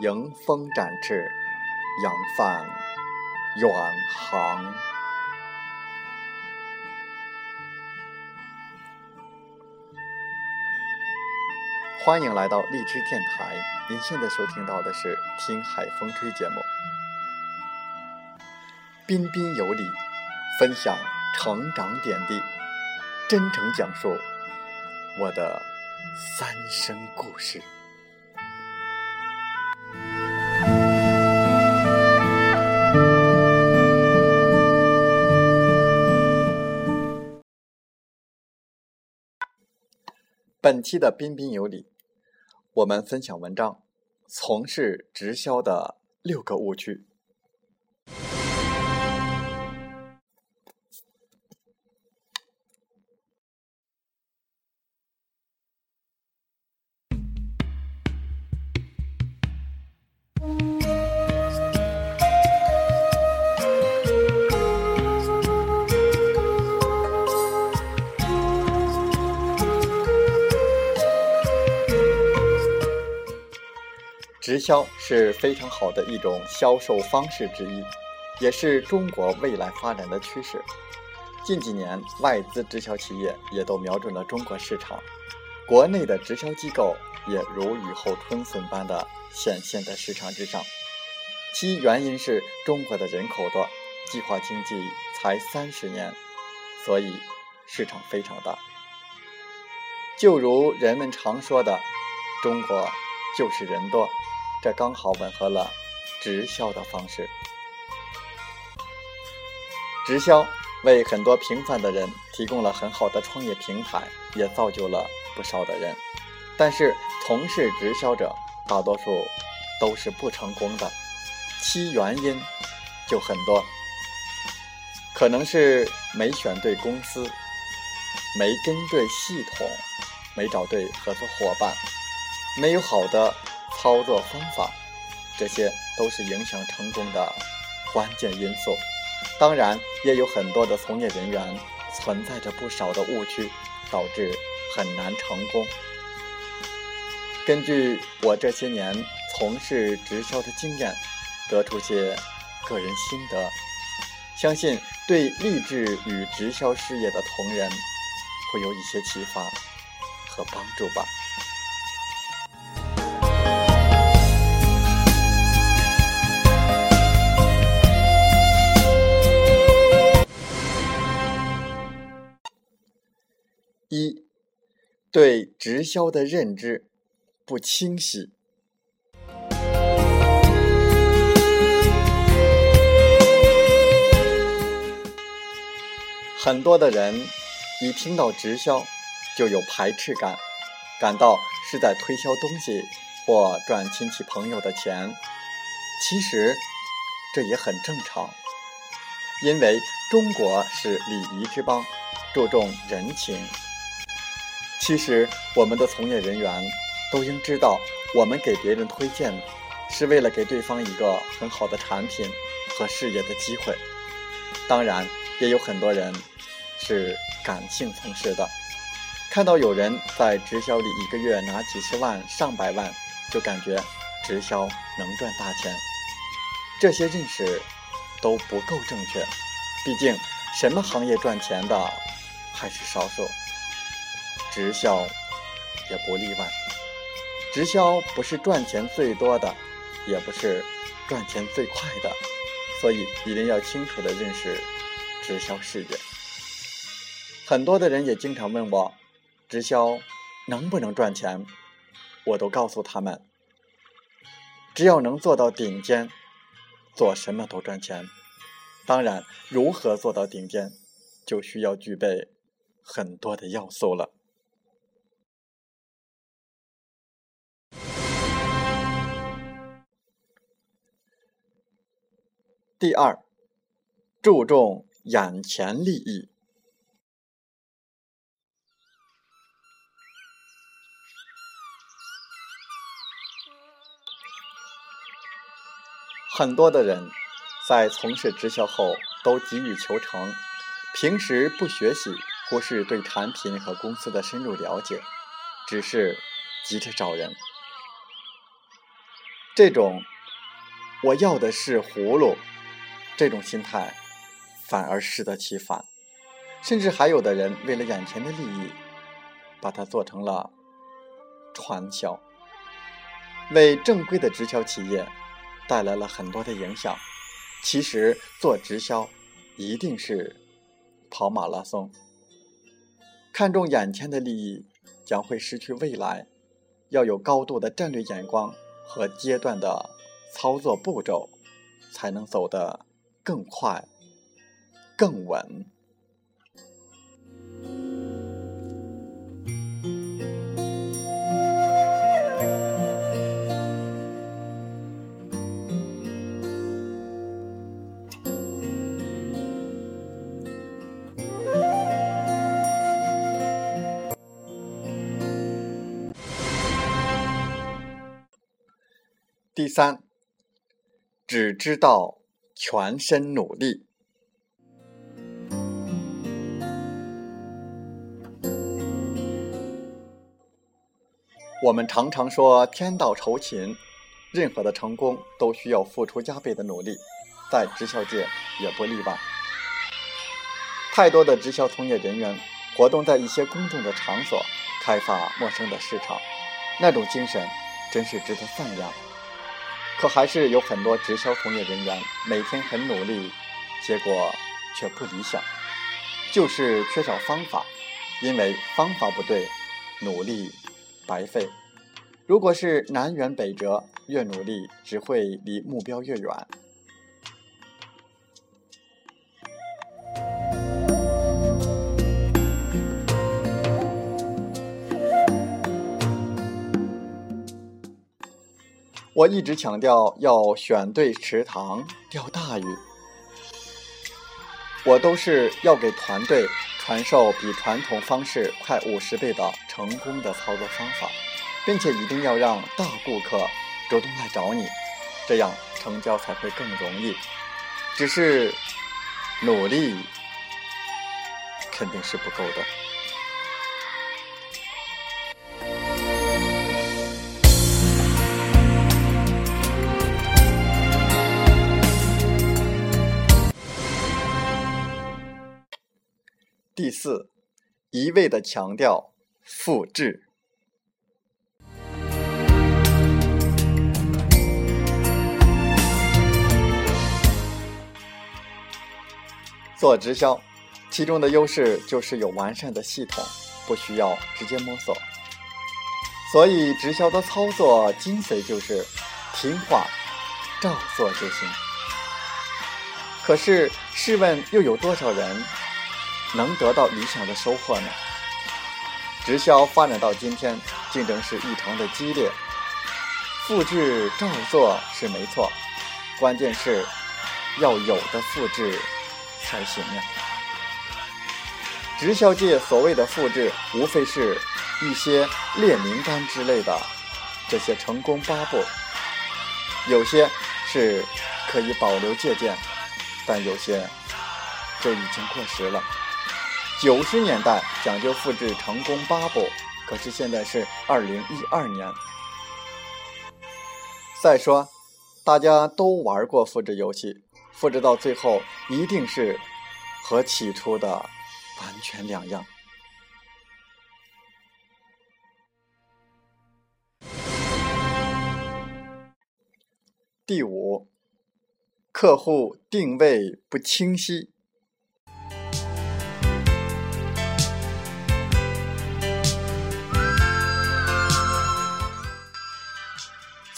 迎风展翅，扬帆远航。欢迎来到荔枝电台，您现在收听到的是《听海风吹》节目，彬彬有礼，分享成长点滴，真诚讲述我的三生故事。本期的彬彬有礼，我们分享文章：从事直销的六个误区。直销是非常好的一种销售方式之一，也是中国未来发展的趋势。近几年，外资直销企业也都瞄准了中国市场，国内的直销机构也如雨后春笋般的显现在市场之上。其原因是中国的人口多，计划经济才三十年，所以市场非常大。就如人们常说的，中国就是人多。这刚好吻合了直销的方式。直销为很多平凡的人提供了很好的创业平台，也造就了不少的人。但是，从事直销者大多数都是不成功的，其原因就很多。可能是没选对公司，没跟对系统，没找对合作伙伴，没有好的。操作方法，这些都是影响成功的关键因素。当然，也有很多的从业人员存在着不少的误区，导致很难成功。根据我这些年从事直销的经验，得出些个人心得，相信对励志与直销事业的同仁会有一些启发和帮助吧。一，对直销的认知不清晰。很多的人一听到直销就有排斥感，感到是在推销东西或赚亲戚朋友的钱。其实这也很正常，因为中国是礼仪之邦，注重人情。其实，我们的从业人员都应知道，我们给别人推荐，是为了给对方一个很好的产品和事业的机会。当然，也有很多人是感性从事的，看到有人在直销里一个月拿几十万、上百万，就感觉直销能赚大钱。这些认识都不够正确，毕竟什么行业赚钱的还是少数。直销也不例外，直销不是赚钱最多的，也不是赚钱最快的，所以一定要清楚的认识直销事业。很多的人也经常问我，直销能不能赚钱，我都告诉他们，只要能做到顶尖，做什么都赚钱。当然，如何做到顶尖，就需要具备很多的要素了。第二，注重眼前利益。很多的人在从事直销后都急于求成，平时不学习，忽视对产品和公司的深入了解，只是急着找人。这种我要的是葫芦。这种心态反而适得其反，甚至还有的人为了眼前的利益，把它做成了传销，为正规的直销企业带来了很多的影响。其实做直销一定是跑马拉松，看重眼前的利益将会失去未来。要有高度的战略眼光和阶段的操作步骤，才能走得。更快，更稳。第三，只知道。全身努力。我们常常说“天道酬勤”，任何的成功都需要付出加倍的努力，在直销界也不例外。太多的直销从业人员活动在一些公众的场所，开发陌生的市场，那种精神真是值得赞扬。可还是有很多直销从业人员每天很努力，结果却不理想，就是缺少方法。因为方法不对，努力白费。如果是南辕北辙，越努力只会离目标越远。我一直强调要选对池塘钓大鱼，我都是要给团队传授比传统方式快五十倍的成功的操作方法，并且一定要让大顾客主动来找你，这样成交才会更容易。只是努力肯定是不够的。第四，一味的强调复制。做直销，其中的优势就是有完善的系统，不需要直接摸索。所以，直销的操作精髓就是听话，照做就行。可是，试问又有多少人？能得到理想的收获呢？直销发展到今天，竞争是异常的激烈，复制照做是没错，关键是要有的复制才行呀。直销界所谓的复制，无非是一些列名单之类的这些成功八步，有些是可以保留借鉴，但有些就已经过时了。九十年代讲究复制成功八步，可是现在是二零一二年。再说，大家都玩过复制游戏，复制到最后一定是和起初的完全两样。第五，客户定位不清晰。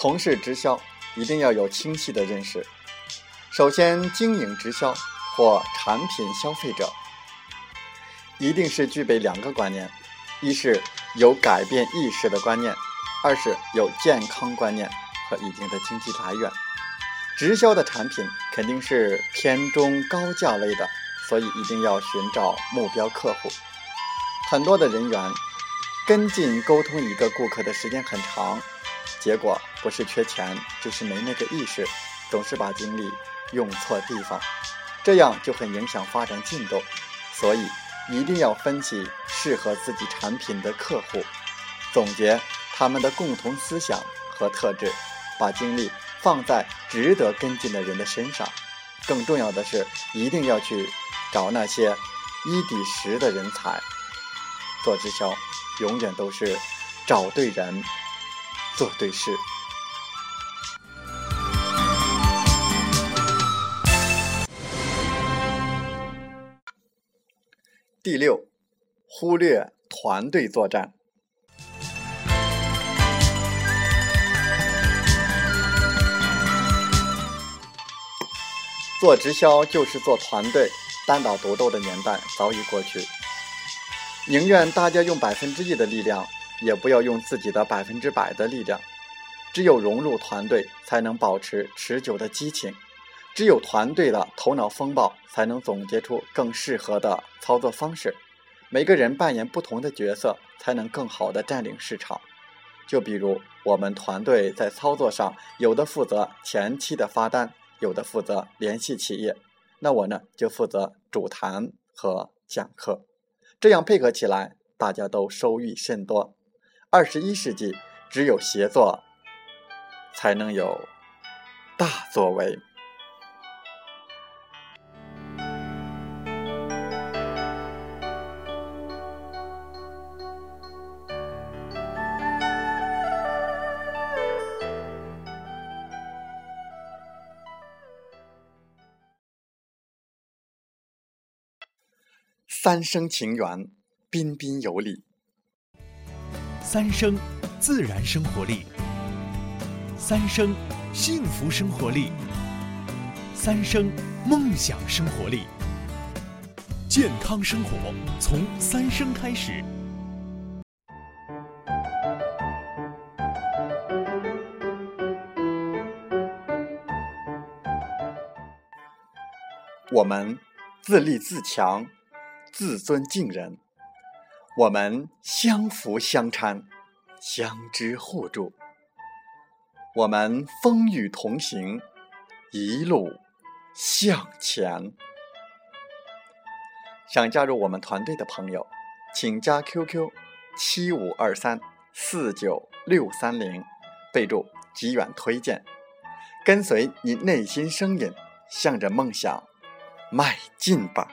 从事直销一定要有清晰的认识。首先，经营直销或产品消费者，一定是具备两个观念：一是有改变意识的观念，二是有健康观念和一定的经济来源。直销的产品肯定是偏中高价位的，所以一定要寻找目标客户。很多的人员跟进沟通一个顾客的时间很长，结果不是缺钱，就是没那个意识，总是把精力用错地方，这样就很影响发展进度。所以一定要分析适合自己产品的客户，总结他们的共同思想和特质，把精力。放在值得跟进的人的身上，更重要的是，一定要去找那些一抵十的人才。做直销，永远都是找对人，做对事。第六，忽略团队作战。做直销就是做团队，单打独斗的年代早已过去。宁愿大家用百分之一的力量，也不要用自己的百分之百的力量。只有融入团队，才能保持持久的激情；只有团队的头脑风暴，才能总结出更适合的操作方式。每个人扮演不同的角色，才能更好的占领市场。就比如我们团队在操作上，有的负责前期的发单。有的负责联系企业，那我呢就负责主谈和讲课，这样配合起来，大家都收益甚多。二十一世纪，只有协作，才能有大作为。三生情缘，彬彬有礼。三生自然生活力，三生幸福生活力，三生梦想生活力。健康生活从三生开始。我们自立自强。自尊敬人，我们相扶相搀，相知互助，我们风雨同行，一路向前。想加入我们团队的朋友，请加 QQ 七五二三四九六三零，备注“极远推荐”，跟随你内心声音，向着梦想迈进吧。